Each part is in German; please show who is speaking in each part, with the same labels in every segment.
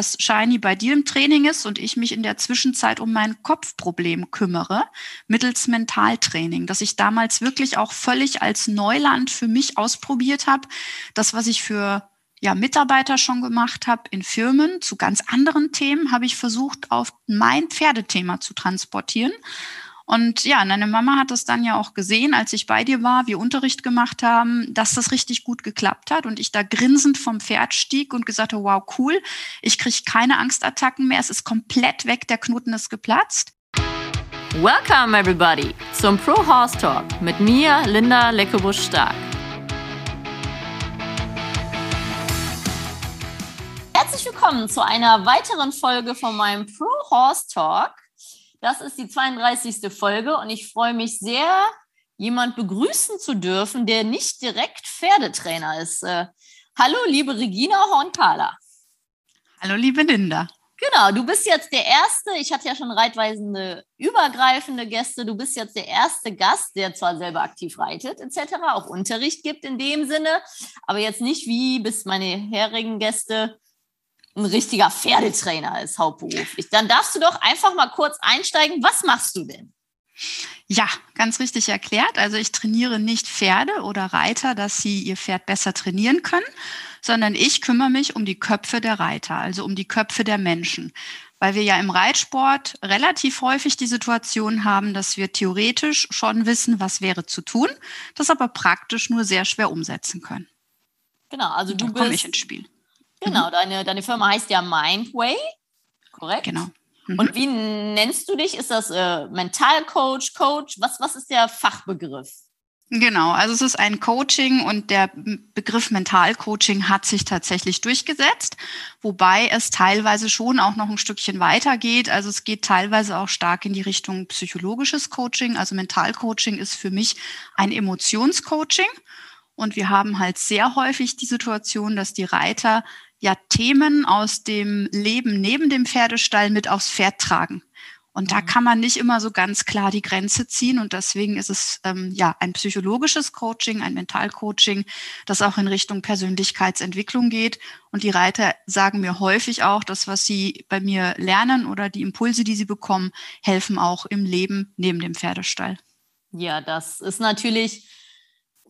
Speaker 1: dass Shiny bei dir im Training ist und ich mich in der Zwischenzeit um mein Kopfproblem kümmere, mittels Mentaltraining, dass ich damals wirklich auch völlig als Neuland für mich ausprobiert habe. Das, was ich für ja, Mitarbeiter schon gemacht habe in Firmen zu ganz anderen Themen, habe ich versucht, auf mein Pferdethema zu transportieren. Und ja, deine Mama hat das dann ja auch gesehen, als ich bei dir war, wir Unterricht gemacht haben, dass das richtig gut geklappt hat und ich da grinsend vom Pferd stieg und gesagt habe, wow, cool, ich kriege keine Angstattacken mehr, es ist komplett weg, der Knoten ist geplatzt.
Speaker 2: Welcome everybody zum Pro Horse Talk mit mir, Linda Leckebusch-Stark. Herzlich willkommen zu einer weiteren Folge von meinem Pro Horse Talk. Das ist die 32. Folge und ich freue mich sehr, jemand begrüßen zu dürfen, der nicht direkt Pferdetrainer ist. Äh, hallo, liebe Regina Hornkala.
Speaker 1: Hallo, liebe Linda.
Speaker 2: Genau, du bist jetzt der erste, ich hatte ja schon reitweisende, übergreifende Gäste, du bist jetzt der erste Gast, der zwar selber aktiv reitet etc., auch Unterricht gibt in dem Sinne, aber jetzt nicht wie bis meine herigen Gäste ein richtiger Pferdetrainer ist hauptberuflich. Dann darfst du doch einfach mal kurz einsteigen. Was machst du denn?
Speaker 1: Ja, ganz richtig erklärt. Also ich trainiere nicht Pferde oder Reiter, dass sie ihr Pferd besser trainieren können, sondern ich kümmere mich um die Köpfe der Reiter, also um die Köpfe der Menschen. Weil wir ja im Reitsport relativ häufig die Situation haben, dass wir theoretisch schon wissen, was wäre zu tun, das aber praktisch nur sehr schwer umsetzen können.
Speaker 2: Genau, also du bist.
Speaker 1: Spiel.
Speaker 2: Genau, mhm. deine, deine Firma heißt ja Mindway, korrekt?
Speaker 1: Genau.
Speaker 2: Mhm. Und wie nennst du dich? Ist das äh, Mentalcoach, Coach? Was, was ist der Fachbegriff?
Speaker 1: Genau, also es ist ein Coaching und der Begriff Mentalcoaching hat sich tatsächlich durchgesetzt, wobei es teilweise schon auch noch ein Stückchen weitergeht. Also es geht teilweise auch stark in die Richtung psychologisches Coaching. Also Mentalcoaching ist für mich ein Emotionscoaching. Und wir haben halt sehr häufig die Situation, dass die Reiter ja Themen aus dem Leben neben dem Pferdestall mit aufs Pferd tragen. Und da mhm. kann man nicht immer so ganz klar die Grenze ziehen. Und deswegen ist es ähm, ja ein psychologisches Coaching, ein Mentalcoaching, das auch in Richtung Persönlichkeitsentwicklung geht. Und die Reiter sagen mir häufig auch, dass was sie bei mir lernen oder die Impulse, die sie bekommen, helfen auch im Leben neben dem Pferdestall.
Speaker 2: Ja, das ist natürlich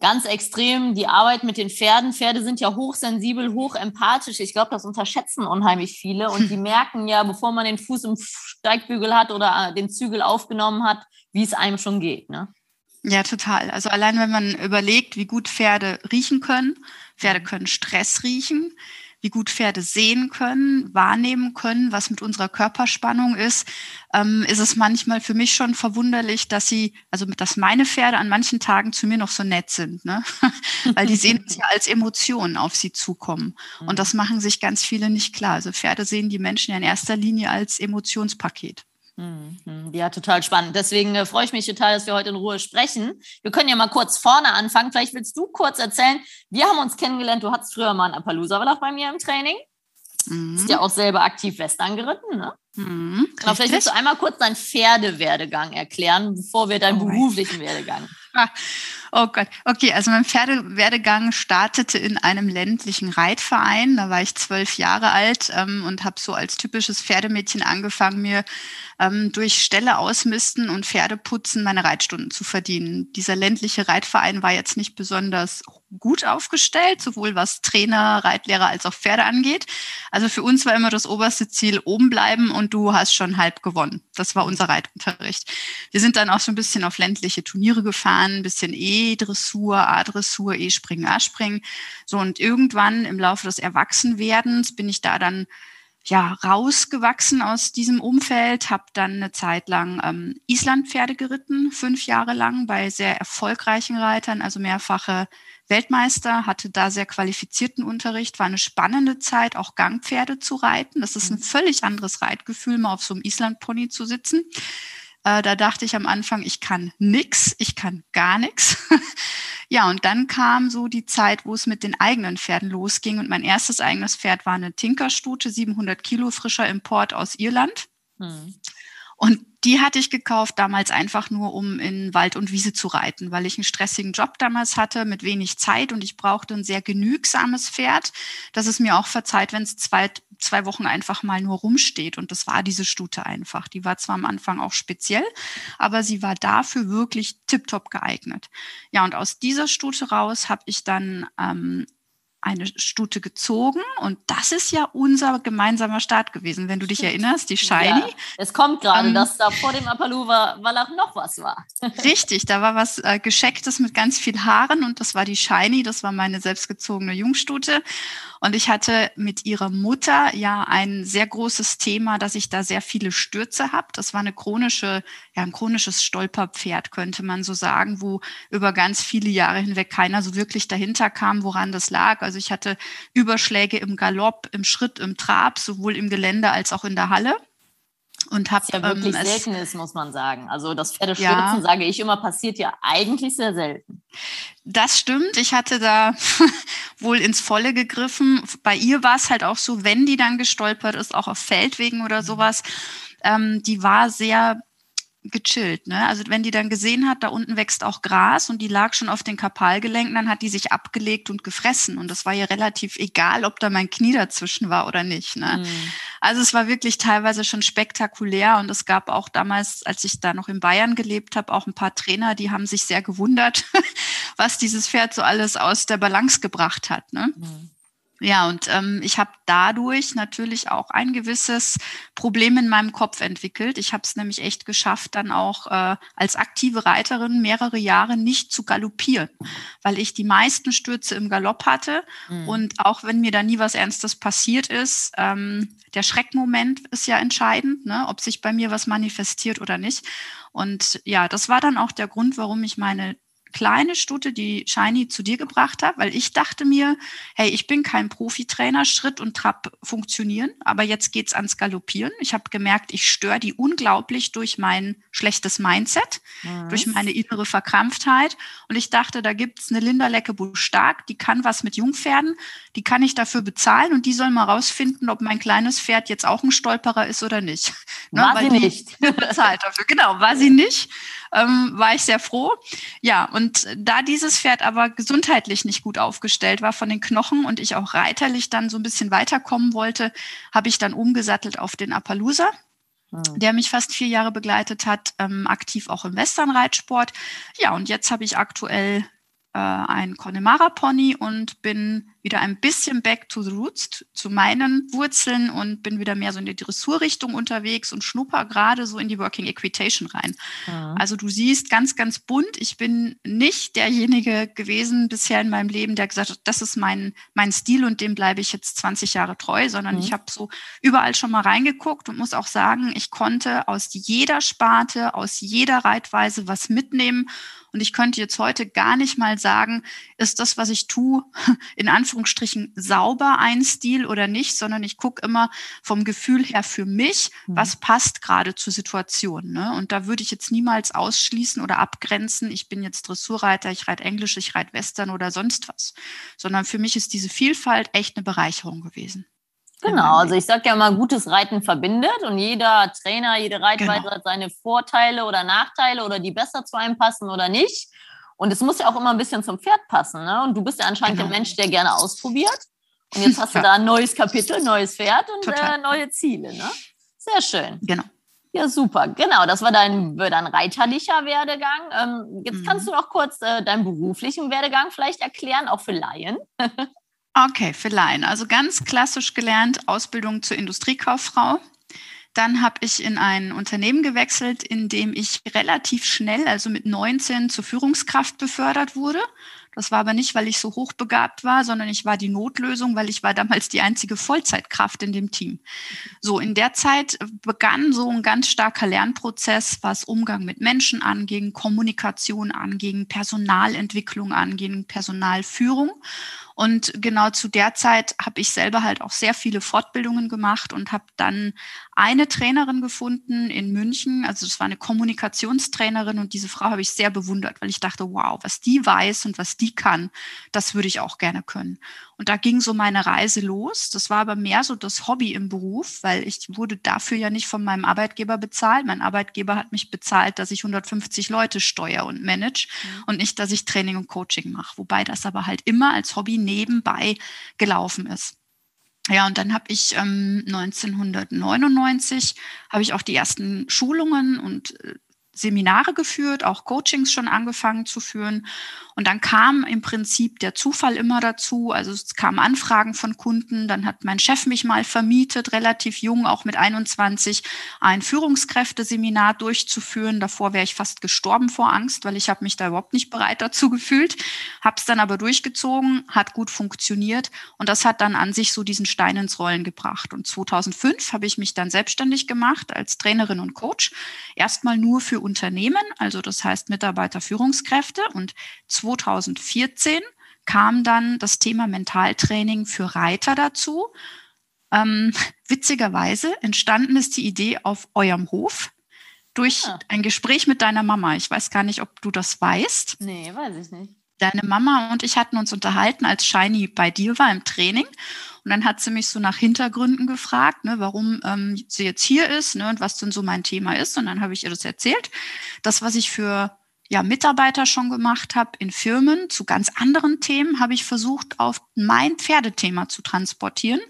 Speaker 2: ganz extrem die Arbeit mit den Pferden. Pferde sind ja hochsensibel, hochempathisch. Ich glaube, das unterschätzen unheimlich viele. Und die merken ja, bevor man den Fuß im Steigbügel hat oder äh, den Zügel aufgenommen hat, wie es einem schon geht. Ne?
Speaker 1: Ja, total. Also allein wenn man überlegt, wie gut Pferde riechen können. Pferde können Stress riechen wie gut Pferde sehen können, wahrnehmen können, was mit unserer Körperspannung ist, ähm, ist es manchmal für mich schon verwunderlich, dass sie, also dass meine Pferde an manchen Tagen zu mir noch so nett sind, ne? weil die sehen es ja als Emotionen auf sie zukommen. Und das machen sich ganz viele nicht klar. Also Pferde sehen die Menschen ja in erster Linie als Emotionspaket.
Speaker 2: Mhm. Ja, total spannend. Deswegen äh, freue ich mich total, dass wir heute in Ruhe sprechen. Wir können ja mal kurz vorne anfangen. Vielleicht willst du kurz erzählen. Wir haben uns kennengelernt. Du hattest früher mal einen Appaloosa bei mir im Training. Mhm. Bist ja auch selber aktiv Western geritten, ne? Mhm, genau, vielleicht willst du einmal kurz deinen Pferdewerdegang erklären, bevor wir deinen oh beruflichen Werdegang.
Speaker 1: Oh Gott. Okay, also mein Pferdewerdegang startete in einem ländlichen Reitverein. Da war ich zwölf Jahre alt ähm, und habe so als typisches Pferdemädchen angefangen, mir ähm, durch Ställe ausmisten und Pferdeputzen meine Reitstunden zu verdienen. Dieser ländliche Reitverein war jetzt nicht besonders gut aufgestellt, sowohl was Trainer, Reitlehrer als auch Pferde angeht. Also für uns war immer das oberste Ziel oben bleiben und du hast schon halb gewonnen. Das war unser Reitunterricht. Wir sind dann auch so ein bisschen auf ländliche Turniere gefahren, ein bisschen E-Dressur, A-Dressur, E-Springen, A-Springen. So und irgendwann im Laufe des Erwachsenwerdens bin ich da dann ja rausgewachsen aus diesem Umfeld, habe dann eine Zeit lang ähm, Islandpferde geritten, fünf Jahre lang bei sehr erfolgreichen Reitern, also mehrfache Weltmeister, hatte da sehr qualifizierten Unterricht, war eine spannende Zeit, auch Gangpferde zu reiten. Das ist ein mhm. völlig anderes Reitgefühl, mal auf so einem Islandpony zu sitzen. Äh, da dachte ich am Anfang, ich kann nix, ich kann gar nichts. Ja, und dann kam so die Zeit, wo es mit den eigenen Pferden losging. Und mein erstes eigenes Pferd war eine Tinkerstute, 700 Kilo frischer Import aus Irland. Hm. Und die hatte ich gekauft damals einfach nur, um in Wald und Wiese zu reiten, weil ich einen stressigen Job damals hatte mit wenig Zeit und ich brauchte ein sehr genügsames Pferd, dass es mir auch verzeiht, wenn es zwei, zwei Wochen einfach mal nur rumsteht. Und das war diese Stute einfach. Die war zwar am Anfang auch speziell, aber sie war dafür wirklich tiptop geeignet. Ja, und aus dieser Stute raus habe ich dann ähm, eine Stute gezogen und das ist ja unser gemeinsamer Start gewesen, wenn du dich erinnerst, die Shiny. Ja,
Speaker 2: es kommt gerade, ähm, dass da vor dem Apaluva Wallach noch was war.
Speaker 1: Richtig, da war was äh, Geschecktes mit ganz viel Haaren und das war die Shiny, das war meine selbstgezogene Jungstute und ich hatte mit ihrer Mutter ja ein sehr großes Thema, dass ich da sehr viele Stürze habe. Das war eine chronische, ja, ein chronisches Stolperpferd, könnte man so sagen, wo über ganz viele Jahre hinweg keiner so wirklich dahinter kam, woran das lag. Also ich hatte Überschläge im Galopp, im Schritt, im Trab, sowohl im Gelände als auch in der Halle
Speaker 2: und habe ja wirklich ähm, selten ist, muss man sagen. Also das Pferdestürzen, ja, sage ich immer, passiert ja eigentlich sehr selten.
Speaker 1: Das stimmt. Ich hatte da wohl ins Volle gegriffen. Bei ihr war es halt auch so, wenn die dann gestolpert ist, auch auf Feldwegen oder mhm. sowas, ähm, die war sehr gechillt. Ne? Also wenn die dann gesehen hat, da unten wächst auch Gras und die lag schon auf den Kapalgelenken, dann hat die sich abgelegt und gefressen. Und das war ihr relativ egal, ob da mein Knie dazwischen war oder nicht. Ne? Mhm. Also es war wirklich teilweise schon spektakulär und es gab auch damals, als ich da noch in Bayern gelebt habe, auch ein paar Trainer, die haben sich sehr gewundert, was dieses Pferd so alles aus der Balance gebracht hat. Ne? Mhm. Ja, und ähm, ich habe dadurch natürlich auch ein gewisses Problem in meinem Kopf entwickelt. Ich habe es nämlich echt geschafft, dann auch äh, als aktive Reiterin mehrere Jahre nicht zu galoppieren, weil ich die meisten Stürze im Galopp hatte. Mhm. Und auch wenn mir da nie was Ernstes passiert ist, ähm, der Schreckmoment ist ja entscheidend, ne, ob sich bei mir was manifestiert oder nicht. Und ja, das war dann auch der Grund, warum ich meine kleine Stute, die Shiny zu dir gebracht habe, weil ich dachte mir, hey, ich bin kein Profitrainer, Schritt und Trab funktionieren, aber jetzt geht's ans Galoppieren. Ich habe gemerkt, ich störe die unglaublich durch mein schlechtes Mindset, was? durch meine innere Verkrampftheit. Und ich dachte, da gibt's eine Linda Leckebusch stark, die kann was mit Jungpferden, die kann ich dafür bezahlen und die soll mal rausfinden, ob mein kleines Pferd jetzt auch ein Stolperer ist oder nicht.
Speaker 2: Ne, war sie nicht.
Speaker 1: bezahlt dafür. Genau, war sie nicht ähm, war ich sehr froh. Ja, und da dieses Pferd aber gesundheitlich nicht gut aufgestellt war von den Knochen und ich auch reiterlich dann so ein bisschen weiterkommen wollte, habe ich dann umgesattelt auf den Appaloosa hm. der mich fast vier Jahre begleitet hat, ähm, aktiv auch im Westernreitsport. Ja, und jetzt habe ich aktuell äh, ein Connemara-Pony und bin wieder ein bisschen back to the roots, zu meinen Wurzeln und bin wieder mehr so in die Dressurrichtung unterwegs und schnupper gerade so in die Working Equitation rein. Mhm. Also du siehst ganz, ganz bunt. Ich bin nicht derjenige gewesen bisher in meinem Leben, der gesagt hat, das ist mein, mein Stil und dem bleibe ich jetzt 20 Jahre treu, sondern mhm. ich habe so überall schon mal reingeguckt und muss auch sagen, ich konnte aus jeder Sparte, aus jeder Reitweise was mitnehmen und ich könnte jetzt heute gar nicht mal sagen, ist das, was ich tue, in Anführungsstrichen sauber ein Stil oder nicht, sondern ich gucke immer vom Gefühl her für mich, mhm. was passt gerade zur Situation. Ne? Und da würde ich jetzt niemals ausschließen oder abgrenzen, ich bin jetzt Dressurreiter, ich reite Englisch, ich reite Western oder sonst was. Sondern für mich ist diese Vielfalt echt eine Bereicherung gewesen.
Speaker 2: Genau, also ich sage ja mal, gutes Reiten verbindet und jeder Trainer, jede Reitweise genau. hat seine Vorteile oder Nachteile oder die besser zu einem passen oder nicht. Und es muss ja auch immer ein bisschen zum Pferd passen. Ne? Und du bist ja anscheinend genau. ein Mensch, der gerne ausprobiert. Und jetzt hast ja. du da ein neues Kapitel, neues Pferd und äh, neue Ziele. Ne? Sehr schön.
Speaker 1: Genau.
Speaker 2: Ja, super. Genau, das war dein, dein reiterlicher Werdegang. Ähm, jetzt mhm. kannst du noch kurz äh, deinen beruflichen Werdegang vielleicht erklären, auch für Laien.
Speaker 1: Okay, für Laien. Also ganz klassisch gelernt, Ausbildung zur Industriekauffrau. Dann habe ich in ein Unternehmen gewechselt, in dem ich relativ schnell, also mit 19, zur Führungskraft befördert wurde. Das war aber nicht, weil ich so hochbegabt war, sondern ich war die Notlösung, weil ich war damals die einzige Vollzeitkraft in dem Team. So, in der Zeit begann so ein ganz starker Lernprozess, was Umgang mit Menschen anging, Kommunikation anging, Personalentwicklung anging, Personalführung. Und genau zu der Zeit habe ich selber halt auch sehr viele Fortbildungen gemacht und habe dann eine Trainerin gefunden in München. Also das war eine Kommunikationstrainerin und diese Frau habe ich sehr bewundert, weil ich dachte, wow, was die weiß und was die kann, das würde ich auch gerne können. Und da ging so meine Reise los. Das war aber mehr so das Hobby im Beruf, weil ich wurde dafür ja nicht von meinem Arbeitgeber bezahlt. Mein Arbeitgeber hat mich bezahlt, dass ich 150 Leute steuere und manage mhm. und nicht, dass ich Training und Coaching mache. Wobei das aber halt immer als Hobby nebenbei gelaufen ist. Ja, und dann habe ich ähm, 1999 habe ich auch die ersten Schulungen und äh, Seminare geführt, auch Coachings schon angefangen zu führen. Und dann kam im Prinzip der Zufall immer dazu. Also es kamen Anfragen von Kunden. Dann hat mein Chef mich mal vermietet, relativ jung, auch mit 21, ein Führungskräfteseminar durchzuführen. Davor wäre ich fast gestorben vor Angst, weil ich habe mich da überhaupt nicht bereit dazu gefühlt. Habe es dann aber durchgezogen, hat gut funktioniert. Und das hat dann an sich so diesen Stein ins Rollen gebracht. Und 2005 habe ich mich dann selbstständig gemacht als Trainerin und Coach. Erstmal nur für Unternehmen, also das heißt Mitarbeiterführungskräfte. Und 2014 kam dann das Thema Mentaltraining für Reiter dazu. Ähm, witzigerweise entstanden ist die Idee auf eurem Hof durch. Ah. ein Gespräch mit deiner Mama. Ich weiß gar nicht, ob du das weißt.
Speaker 2: Nee, weiß ich nicht.
Speaker 1: Deine Mama und ich hatten uns unterhalten, als Shiny bei dir war im Training. Und dann hat sie mich so nach Hintergründen gefragt, ne, warum ähm, sie jetzt hier ist ne, und was denn so mein Thema ist. Und dann habe ich ihr das erzählt. Das, was ich für ja, Mitarbeiter schon gemacht habe in Firmen zu ganz anderen Themen, habe ich versucht, auf mein Pferdethema zu transportieren.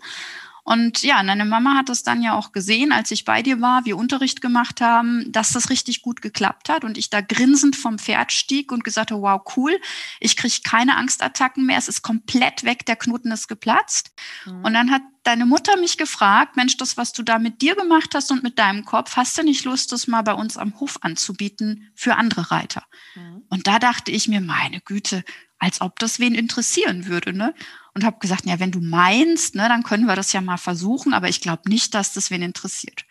Speaker 1: Und ja, deine Mama hat es dann ja auch gesehen, als ich bei dir war, wir Unterricht gemacht haben, dass das richtig gut geklappt hat und ich da grinsend vom Pferd stieg und gesagt habe, wow, cool, ich kriege keine Angstattacken mehr, es ist komplett weg, der Knoten ist geplatzt. Mhm. Und dann hat deine Mutter mich gefragt, Mensch, das, was du da mit dir gemacht hast und mit deinem Kopf, hast du nicht Lust, das mal bei uns am Hof anzubieten für andere Reiter? Mhm. Und da dachte ich mir, meine Güte, als ob das wen interessieren würde, ne? Und habe gesagt, ja, wenn du meinst, ne, dann können wir das ja mal versuchen, aber ich glaube nicht, dass das wen interessiert.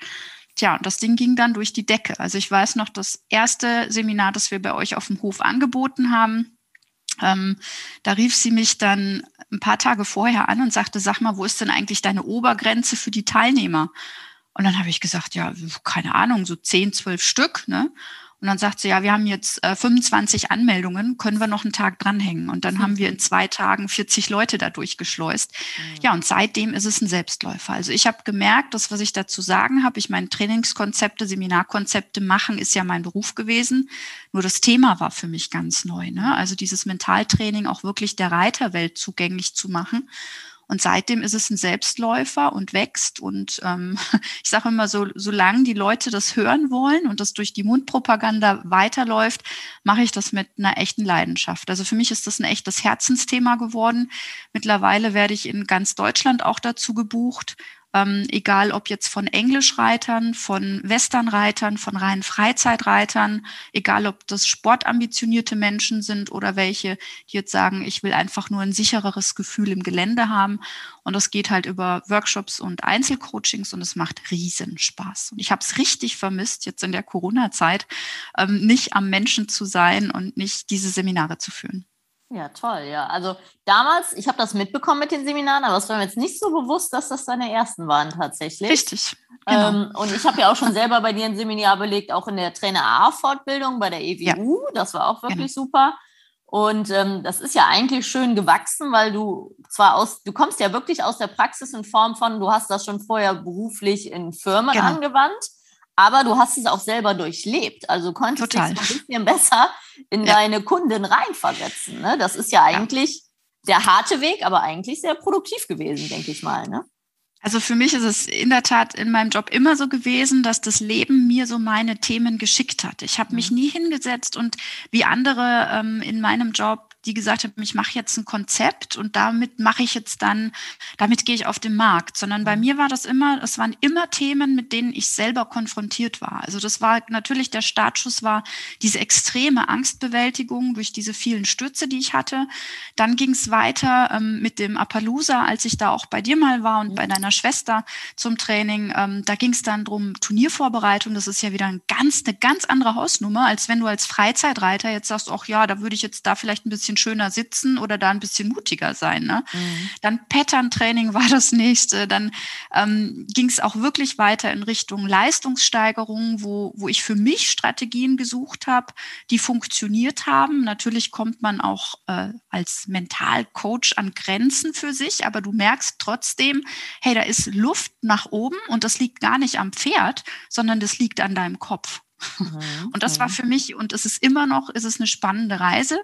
Speaker 1: Tja, und das Ding ging dann durch die Decke. Also ich weiß noch, das erste Seminar, das wir bei euch auf dem Hof angeboten haben, ähm, da rief sie mich dann ein paar Tage vorher an und sagte, sag mal, wo ist denn eigentlich deine Obergrenze für die Teilnehmer? Und dann habe ich gesagt, ja, keine Ahnung, so zehn, zwölf Stück. Ne? Und dann sagt sie, ja, wir haben jetzt äh, 25 Anmeldungen, können wir noch einen Tag dranhängen. Und dann mhm. haben wir in zwei Tagen 40 Leute da durchgeschleust. Mhm. Ja, und seitdem ist es ein Selbstläufer. Also ich habe gemerkt, das, was ich dazu sagen habe, ich meine Trainingskonzepte, Seminarkonzepte machen, ist ja mein Beruf gewesen. Nur das Thema war für mich ganz neu. Ne? Also dieses Mentaltraining auch wirklich der Reiterwelt zugänglich zu machen. Und seitdem ist es ein Selbstläufer und wächst. Und ähm, ich sage immer so, solange die Leute das hören wollen und das durch die Mundpropaganda weiterläuft, mache ich das mit einer echten Leidenschaft. Also für mich ist das ein echtes Herzensthema geworden. Mittlerweile werde ich in ganz Deutschland auch dazu gebucht ähm, egal ob jetzt von Englischreitern, von Westernreitern, von reinen Freizeitreitern, egal ob das sportambitionierte Menschen sind oder welche, die jetzt sagen, ich will einfach nur ein sichereres Gefühl im Gelände haben. Und das geht halt über Workshops und Einzelcoachings und es macht riesen Spaß. Und ich habe es richtig vermisst, jetzt in der Corona-Zeit, ähm, nicht am Menschen zu sein und nicht diese Seminare zu führen.
Speaker 2: Ja, toll, ja. Also damals, ich habe das mitbekommen mit den Seminaren, aber es war mir jetzt nicht so bewusst, dass das deine ersten waren tatsächlich.
Speaker 1: Richtig.
Speaker 2: Genau. Ähm, und ich habe ja auch schon selber bei dir ein Seminar belegt, auch in der Trainer A-Fortbildung bei der EWU. Ja. Das war auch wirklich genau. super. Und ähm, das ist ja eigentlich schön gewachsen, weil du zwar aus, du kommst ja wirklich aus der Praxis in Form von, du hast das schon vorher beruflich in Firmen genau. angewandt aber du hast es auch selber durchlebt. Also konntest du dich ein bisschen besser in ja. deine Kunden reinversetzen. Ne? Das ist ja eigentlich ja. der harte Weg, aber eigentlich sehr produktiv gewesen, denke ich mal. Ne?
Speaker 1: Also für mich ist es in der Tat in meinem Job immer so gewesen, dass das Leben mir so meine Themen geschickt hat. Ich habe mich mhm. nie hingesetzt und wie andere ähm, in meinem Job die gesagt haben, ich mache jetzt ein Konzept und damit mache ich jetzt dann, damit gehe ich auf den Markt, sondern bei mhm. mir war das immer, es waren immer Themen, mit denen ich selber konfrontiert war. Also das war natürlich der Startschuss war diese extreme Angstbewältigung durch diese vielen Stürze, die ich hatte. Dann ging es weiter ähm, mit dem Appaloosa, als ich da auch bei dir mal war und mhm. bei deiner Schwester zum Training. Ähm, da ging es dann drum Turniervorbereitung. Das ist ja wieder ein ganz, eine ganz andere Hausnummer, als wenn du als Freizeitreiter jetzt sagst, ach ja, da würde ich jetzt da vielleicht ein bisschen bisschen schöner sitzen oder da ein bisschen mutiger sein. Ne? Mhm. Dann Pattern-Training war das nächste. Dann ähm, ging es auch wirklich weiter in Richtung Leistungssteigerung, wo, wo ich für mich Strategien gesucht habe, die funktioniert haben. Natürlich kommt man auch äh, als Mentalcoach an Grenzen für sich, aber du merkst trotzdem, hey, da ist Luft nach oben und das liegt gar nicht am Pferd, sondern das liegt an deinem Kopf. Mhm. Und das war mhm. für mich, und es ist immer noch, ist es eine spannende Reise.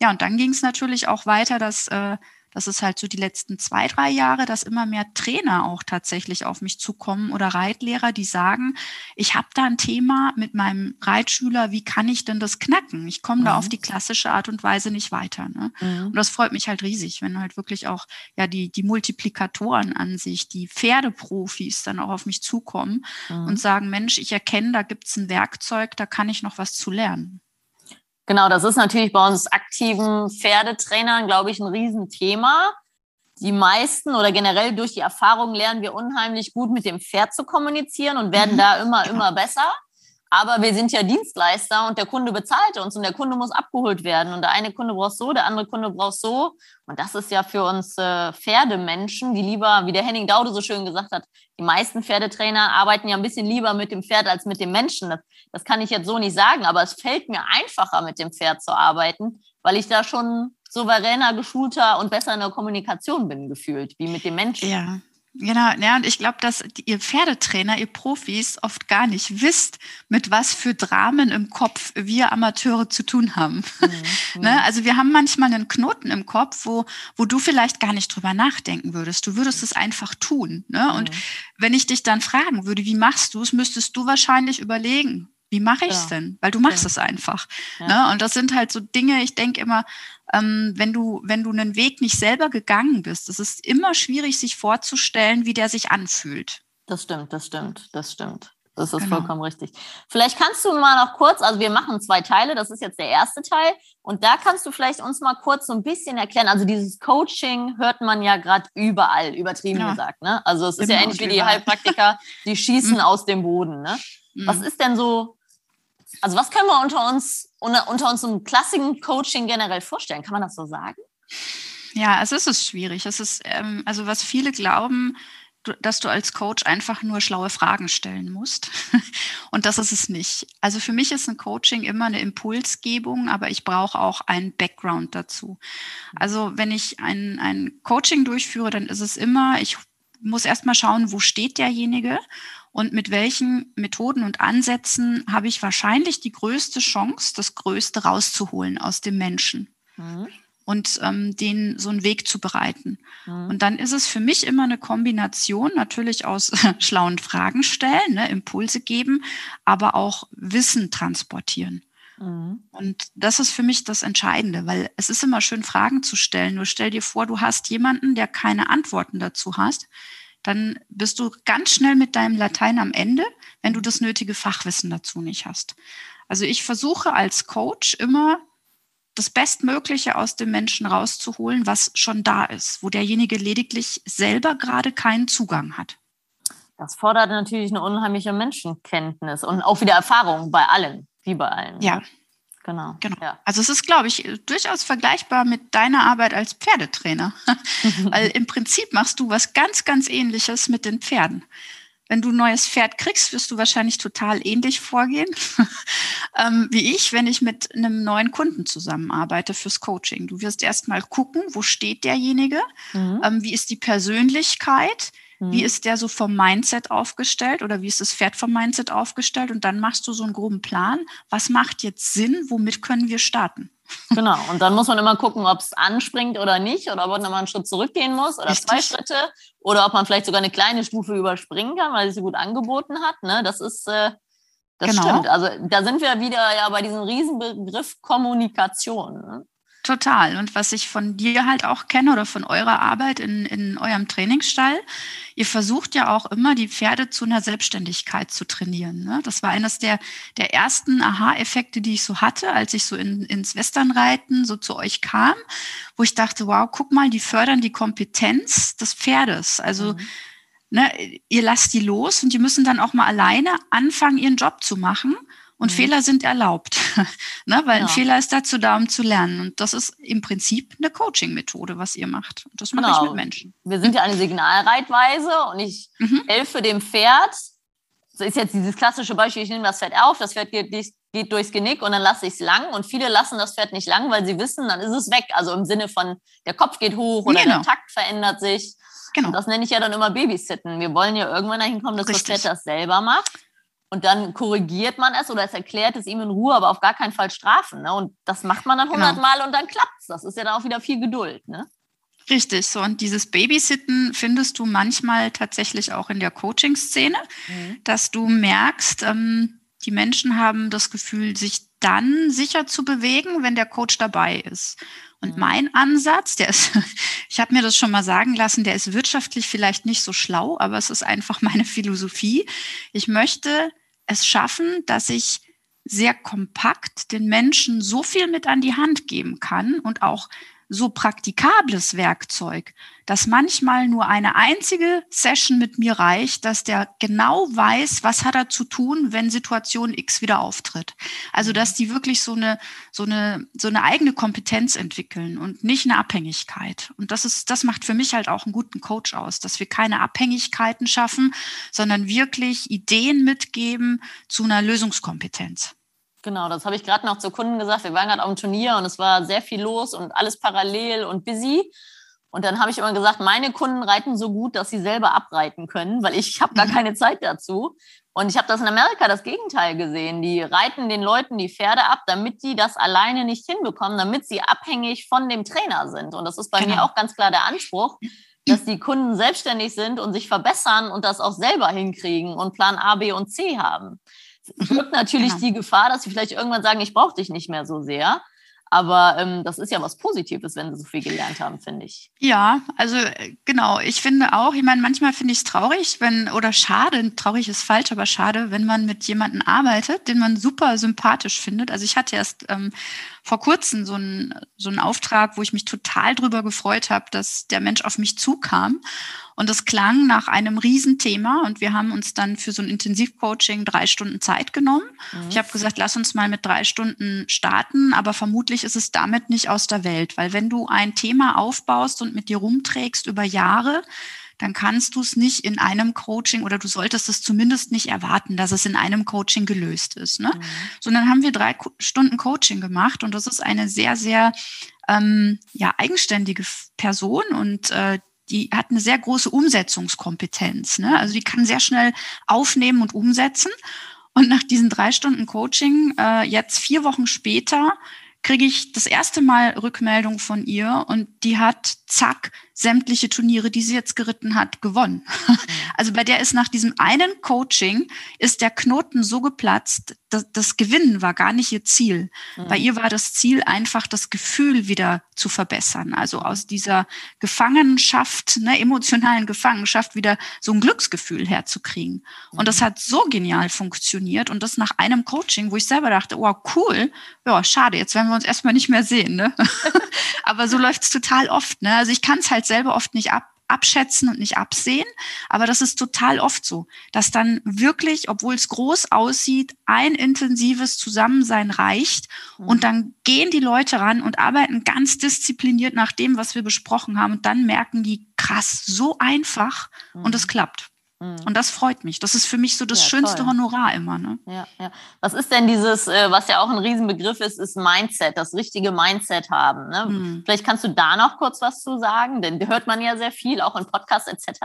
Speaker 1: Ja, und dann ging es natürlich auch weiter, dass äh, das ist halt so die letzten zwei, drei Jahre, dass immer mehr Trainer auch tatsächlich auf mich zukommen oder Reitlehrer, die sagen, ich habe da ein Thema mit meinem Reitschüler, wie kann ich denn das knacken? Ich komme mhm. da auf mhm. die klassische Art und Weise nicht weiter. Ne? Mhm. Und das freut mich halt riesig, wenn halt wirklich auch ja die, die Multiplikatoren an sich, die Pferdeprofis dann auch auf mich zukommen mhm. und sagen, Mensch, ich erkenne, da gibt es ein Werkzeug, da kann ich noch was zu lernen.
Speaker 2: Genau, das ist natürlich bei uns aktiven Pferdetrainern, glaube ich, ein Riesenthema. Die meisten oder generell durch die Erfahrung lernen wir unheimlich gut mit dem Pferd zu kommunizieren und werden mhm. da immer, immer besser. Aber wir sind ja Dienstleister und der Kunde bezahlt uns und der Kunde muss abgeholt werden. Und der eine Kunde braucht so, der andere Kunde braucht so. Und das ist ja für uns äh, Pferdemenschen, die lieber, wie der Henning Daude so schön gesagt hat, die meisten Pferdetrainer arbeiten ja ein bisschen lieber mit dem Pferd als mit dem Menschen. Das, das kann ich jetzt so nicht sagen, aber es fällt mir einfacher, mit dem Pferd zu arbeiten, weil ich da schon souveräner, geschulter und besser in der Kommunikation bin gefühlt, wie mit dem Menschen.
Speaker 1: Ja. Genau, ja, und ich glaube, dass ihr Pferdetrainer, ihr Profis oft gar nicht wisst, mit was für Dramen im Kopf wir Amateure zu tun haben. Mhm. ne? Also wir haben manchmal einen Knoten im Kopf, wo, wo du vielleicht gar nicht drüber nachdenken würdest. Du würdest es einfach tun. Ne? Und mhm. wenn ich dich dann fragen würde, wie machst du es, müsstest du wahrscheinlich überlegen, wie mache ich es ja. denn? Weil du machst ja. es einfach. Ja. Ne? Und das sind halt so Dinge, ich denke immer, ähm, wenn du, wenn du einen Weg nicht selber gegangen bist, es ist immer schwierig, sich vorzustellen, wie der sich anfühlt.
Speaker 2: Das stimmt, das stimmt, das stimmt. Das ist genau. vollkommen richtig. Vielleicht kannst du mal noch kurz, also wir machen zwei Teile, das ist jetzt der erste Teil. Und da kannst du vielleicht uns mal kurz so ein bisschen erklären. Also dieses Coaching hört man ja gerade überall, übertrieben ja. gesagt. Ne? Also es ist ja ähnlich wie die Heilpraktiker, die schießen mhm. aus dem Boden. Ne? Was mhm. ist denn so also was können wir unter uns, unter, unter uns im klassischen Coaching generell vorstellen? Kann man das so sagen?
Speaker 1: Ja, es ist schwierig. Es ist, ähm, also was viele glauben, du, dass du als Coach einfach nur schlaue Fragen stellen musst. Und das ist es nicht. Also für mich ist ein Coaching immer eine Impulsgebung, aber ich brauche auch einen Background dazu. Also wenn ich ein, ein Coaching durchführe, dann ist es immer, ich muss erstmal schauen, wo steht derjenige und mit welchen Methoden und Ansätzen habe ich wahrscheinlich die größte Chance, das Größte rauszuholen aus dem Menschen. Mhm. Und ähm, den so einen Weg zu bereiten. Mhm. Und dann ist es für mich immer eine Kombination natürlich aus schlauen Fragen stellen, ne, Impulse geben, aber auch Wissen transportieren. Mhm. Und das ist für mich das Entscheidende, weil es ist immer schön, Fragen zu stellen. Nur stell dir vor, du hast jemanden, der keine Antworten dazu hast dann bist du ganz schnell mit deinem Latein am Ende, wenn du das nötige Fachwissen dazu nicht hast. Also ich versuche als Coach immer das Bestmögliche aus dem Menschen rauszuholen, was schon da ist, wo derjenige lediglich selber gerade keinen Zugang hat.
Speaker 2: Das fordert natürlich eine unheimliche Menschenkenntnis und auch wieder Erfahrung bei allen, wie bei allen.
Speaker 1: Ja, Genau. genau. Ja. Also es ist, glaube ich, durchaus vergleichbar mit deiner Arbeit als Pferdetrainer. Weil im Prinzip machst du was ganz, ganz ähnliches mit den Pferden. Wenn du ein neues Pferd kriegst, wirst du wahrscheinlich total ähnlich vorgehen ähm, wie ich, wenn ich mit einem neuen Kunden zusammenarbeite fürs Coaching. Du wirst erstmal gucken, wo steht derjenige, mhm. ähm, wie ist die Persönlichkeit, wie mhm. ist der so vom Mindset aufgestellt oder wie ist das Pferd vom Mindset aufgestellt? Und dann machst du so einen groben Plan. Was macht jetzt Sinn? Womit können wir starten?
Speaker 2: Genau. Und dann muss man immer gucken, ob es anspringt oder nicht oder ob man mal einen Schritt zurückgehen muss oder Richtig. zwei Schritte oder ob man vielleicht sogar eine kleine Stufe überspringen kann, weil es so gut angeboten hat. Ne? Das ist, äh, das genau. stimmt. Also da sind wir wieder ja bei diesem Riesenbegriff Kommunikation. Ne?
Speaker 1: Total. Und was ich von dir halt auch kenne oder von eurer Arbeit in, in eurem Trainingsstall, ihr versucht ja auch immer, die Pferde zu einer Selbstständigkeit zu trainieren. Ne? Das war eines der, der ersten Aha-Effekte, die ich so hatte, als ich so in, ins Westernreiten so zu euch kam, wo ich dachte, wow, guck mal, die fördern die Kompetenz des Pferdes. Also, mhm. ne, ihr lasst die los und die müssen dann auch mal alleine anfangen, ihren Job zu machen Und mhm. Fehler sind erlaubt, ne? weil ja. ein Fehler ist dazu da, um zu lernen. Und das ist im Prinzip eine Coaching-Methode, was ihr macht. Und das mache genau. ich mit Menschen.
Speaker 2: Wir sind ja eine Signalreitweise und ich mhm. helfe dem Pferd. So ist jetzt dieses klassische Beispiel, ich nehme das Pferd auf, das Pferd geht, geht durchs Genick und dann lasse ich es lang. Und viele lassen das Pferd nicht lang, weil sie wissen, dann ist es weg. Also im Sinne von, der Kopf geht hoch oder genau. der Takt verändert sich. Genau. Und das nenne ich ja dann immer Babysitten. Wir wollen ja irgendwann dahin kommen, dass Richtig. das Pferd das selber macht. Und dann korrigiert man es oder es erklärt es ihm in Ruhe, aber auf gar keinen Fall strafen. Ne? Und das macht man dann genau. hundertmal genau. und dann klappt es. Das ist ja dann auch wieder viel Geduld. Ne?
Speaker 1: Richtig, so und dieses Babysitten findest du manchmal tatsächlich auch in der Coaching-Szene, mhm. dass du merkst, ähm, die Menschen haben das Gefühl, sich dann sicher zu bewegen, wenn der Coach dabei ist. Und mhm. mein Ansatz, der ist, ich habe mir das schon mal sagen lassen, der ist wirtschaftlich vielleicht nicht so schlau, aber es ist einfach meine Philosophie. Ich möchte es schaffen, dass ich sehr kompakt den Menschen so viel mit an die Hand geben kann und auch so praktikables Werkzeug, dass manchmal nur eine einzige Session mit mir reicht, dass der genau weiß, was hat er zu tun, wenn Situation X wieder auftritt. Also, dass die wirklich so eine, so eine, so eine eigene Kompetenz entwickeln und nicht eine Abhängigkeit. Und das ist, das macht für mich halt auch einen guten Coach aus, dass wir keine Abhängigkeiten schaffen, sondern wirklich Ideen mitgeben zu einer Lösungskompetenz.
Speaker 2: Genau, das habe ich gerade noch zu Kunden gesagt. Wir waren gerade auf dem Turnier und es war sehr viel los und alles parallel und busy. Und dann habe ich immer gesagt, meine Kunden reiten so gut, dass sie selber abreiten können, weil ich habe gar mhm. keine Zeit dazu. Und ich habe das in Amerika das Gegenteil gesehen. Die reiten den Leuten die Pferde ab, damit die das alleine nicht hinbekommen, damit sie abhängig von dem Trainer sind. Und das ist bei genau. mir auch ganz klar der Anspruch, dass die Kunden selbstständig sind und sich verbessern und das auch selber hinkriegen und Plan A, B und C haben birgt natürlich genau. die Gefahr, dass sie vielleicht irgendwann sagen, ich brauche dich nicht mehr so sehr. Aber ähm, das ist ja was Positives, wenn sie so viel gelernt haben, finde ich.
Speaker 1: Ja, also äh, genau. Ich finde auch, ich meine, manchmal finde ich es traurig, wenn, oder schade, traurig ist falsch, aber schade, wenn man mit jemandem arbeitet, den man super sympathisch findet. Also ich hatte erst ähm, vor kurzem so einen, so einen Auftrag, wo ich mich total drüber gefreut habe, dass der Mensch auf mich zukam. Und das klang nach einem Riesenthema und wir haben uns dann für so ein Intensivcoaching drei Stunden Zeit genommen. Mhm. Ich habe gesagt, lass uns mal mit drei Stunden starten, aber vermutlich ist es damit nicht aus der Welt, weil wenn du ein Thema aufbaust und mit dir rumträgst über Jahre, dann kannst du es nicht in einem Coaching oder du solltest es zumindest nicht erwarten, dass es in einem Coaching gelöst ist. Ne? Mhm. Sondern haben wir drei Stunden Coaching gemacht und das ist eine sehr, sehr ähm, ja, eigenständige Person und äh, die hat eine sehr große Umsetzungskompetenz. Ne? Also die kann sehr schnell aufnehmen und umsetzen. Und nach diesen drei Stunden Coaching, äh, jetzt vier Wochen später, kriege ich das erste Mal Rückmeldung von ihr und die hat zack sämtliche Turniere, die sie jetzt geritten hat, gewonnen. Mhm. Also bei der ist nach diesem einen Coaching ist der Knoten so geplatzt, dass das Gewinnen war gar nicht ihr Ziel. Mhm. Bei ihr war das Ziel einfach das Gefühl wieder zu verbessern. Also aus dieser Gefangenschaft, ne, emotionalen Gefangenschaft wieder so ein Glücksgefühl herzukriegen. Und das mhm. hat so genial funktioniert und das nach einem Coaching, wo ich selber dachte, wow, cool, ja, schade, jetzt werden wir uns erstmal nicht mehr sehen. Ne? Aber so läuft es total oft. Ne? Also ich kann es halt selber oft nicht ab, abschätzen und nicht absehen, aber das ist total oft so, dass dann wirklich, obwohl es groß aussieht, ein intensives Zusammensein reicht mhm. und dann gehen die Leute ran und arbeiten ganz diszipliniert nach dem, was wir besprochen haben und dann merken die, krass, so einfach mhm. und es klappt. Mhm. Und das freut mich. Das ist für mich so das ja, schönste toll. Honorar immer. Ne?
Speaker 2: Ja, ja. Was ist denn dieses, äh, was ja auch ein Riesenbegriff ist, ist Mindset, das richtige Mindset haben. Ne? Mhm. Vielleicht kannst du da noch kurz was zu sagen, denn hört man ja sehr viel, auch in Podcasts etc.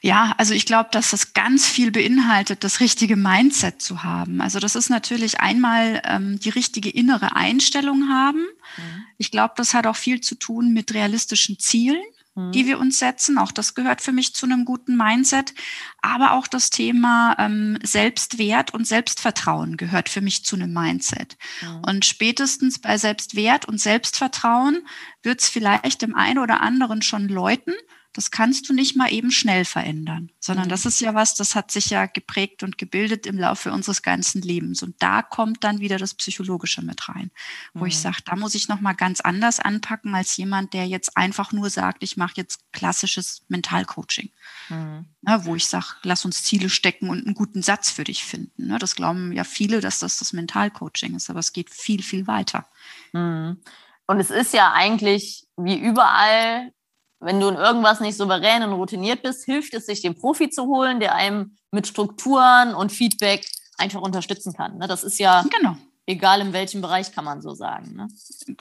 Speaker 1: Ja, also ich glaube, dass das ganz viel beinhaltet, das richtige Mindset zu haben. Also das ist natürlich einmal ähm, die richtige innere Einstellung haben. Mhm. Ich glaube, das hat auch viel zu tun mit realistischen Zielen die mhm. wir uns setzen. Auch das gehört für mich zu einem guten Mindset. Aber auch das Thema ähm, Selbstwert und Selbstvertrauen gehört für mich zu einem Mindset. Mhm. Und spätestens bei Selbstwert und Selbstvertrauen wird es vielleicht dem einen oder anderen schon läuten, das kannst du nicht mal eben schnell verändern, sondern mhm. das ist ja was, das hat sich ja geprägt und gebildet im Laufe unseres ganzen Lebens. Und da kommt dann wieder das Psychologische mit rein, wo mhm. ich sage, da muss ich noch mal ganz anders anpacken als jemand, der jetzt einfach nur sagt, ich mache jetzt klassisches Mentalcoaching, mhm. ja, wo ich sage, lass uns Ziele stecken und einen guten Satz für dich finden. Ne? Das glauben ja viele, dass das das Mentalcoaching ist, aber es geht viel, viel weiter.
Speaker 2: Mhm. Und es ist ja eigentlich wie überall wenn du in irgendwas nicht souverän und routiniert bist, hilft es sich, den Profi zu holen, der einem mit Strukturen und Feedback einfach unterstützen kann. Ne? Das ist ja genau. egal in welchem Bereich, kann man so sagen. Ne?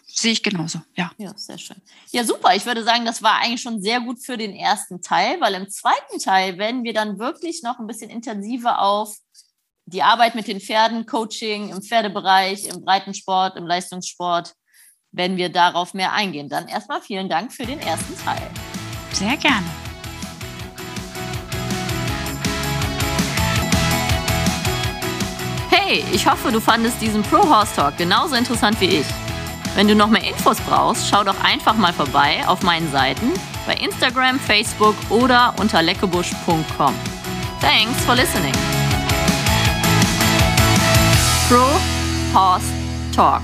Speaker 1: Sehe ich genauso, ja.
Speaker 2: Ja, sehr schön. Ja, super. Ich würde sagen, das war eigentlich schon sehr gut für den ersten Teil, weil im zweiten Teil werden wir dann wirklich noch ein bisschen intensiver auf die Arbeit mit den Pferden, Coaching im Pferdebereich, im Breitensport, im Leistungssport wenn wir darauf mehr eingehen. Dann erstmal vielen Dank für den ersten Teil.
Speaker 1: Sehr gerne.
Speaker 2: Hey, ich hoffe, du fandest diesen Pro Horse Talk genauso interessant wie ich. Wenn du noch mehr Infos brauchst, schau doch einfach mal vorbei auf meinen Seiten bei Instagram, Facebook oder unter leckebusch.com. Thanks for listening. Pro Horse Talk.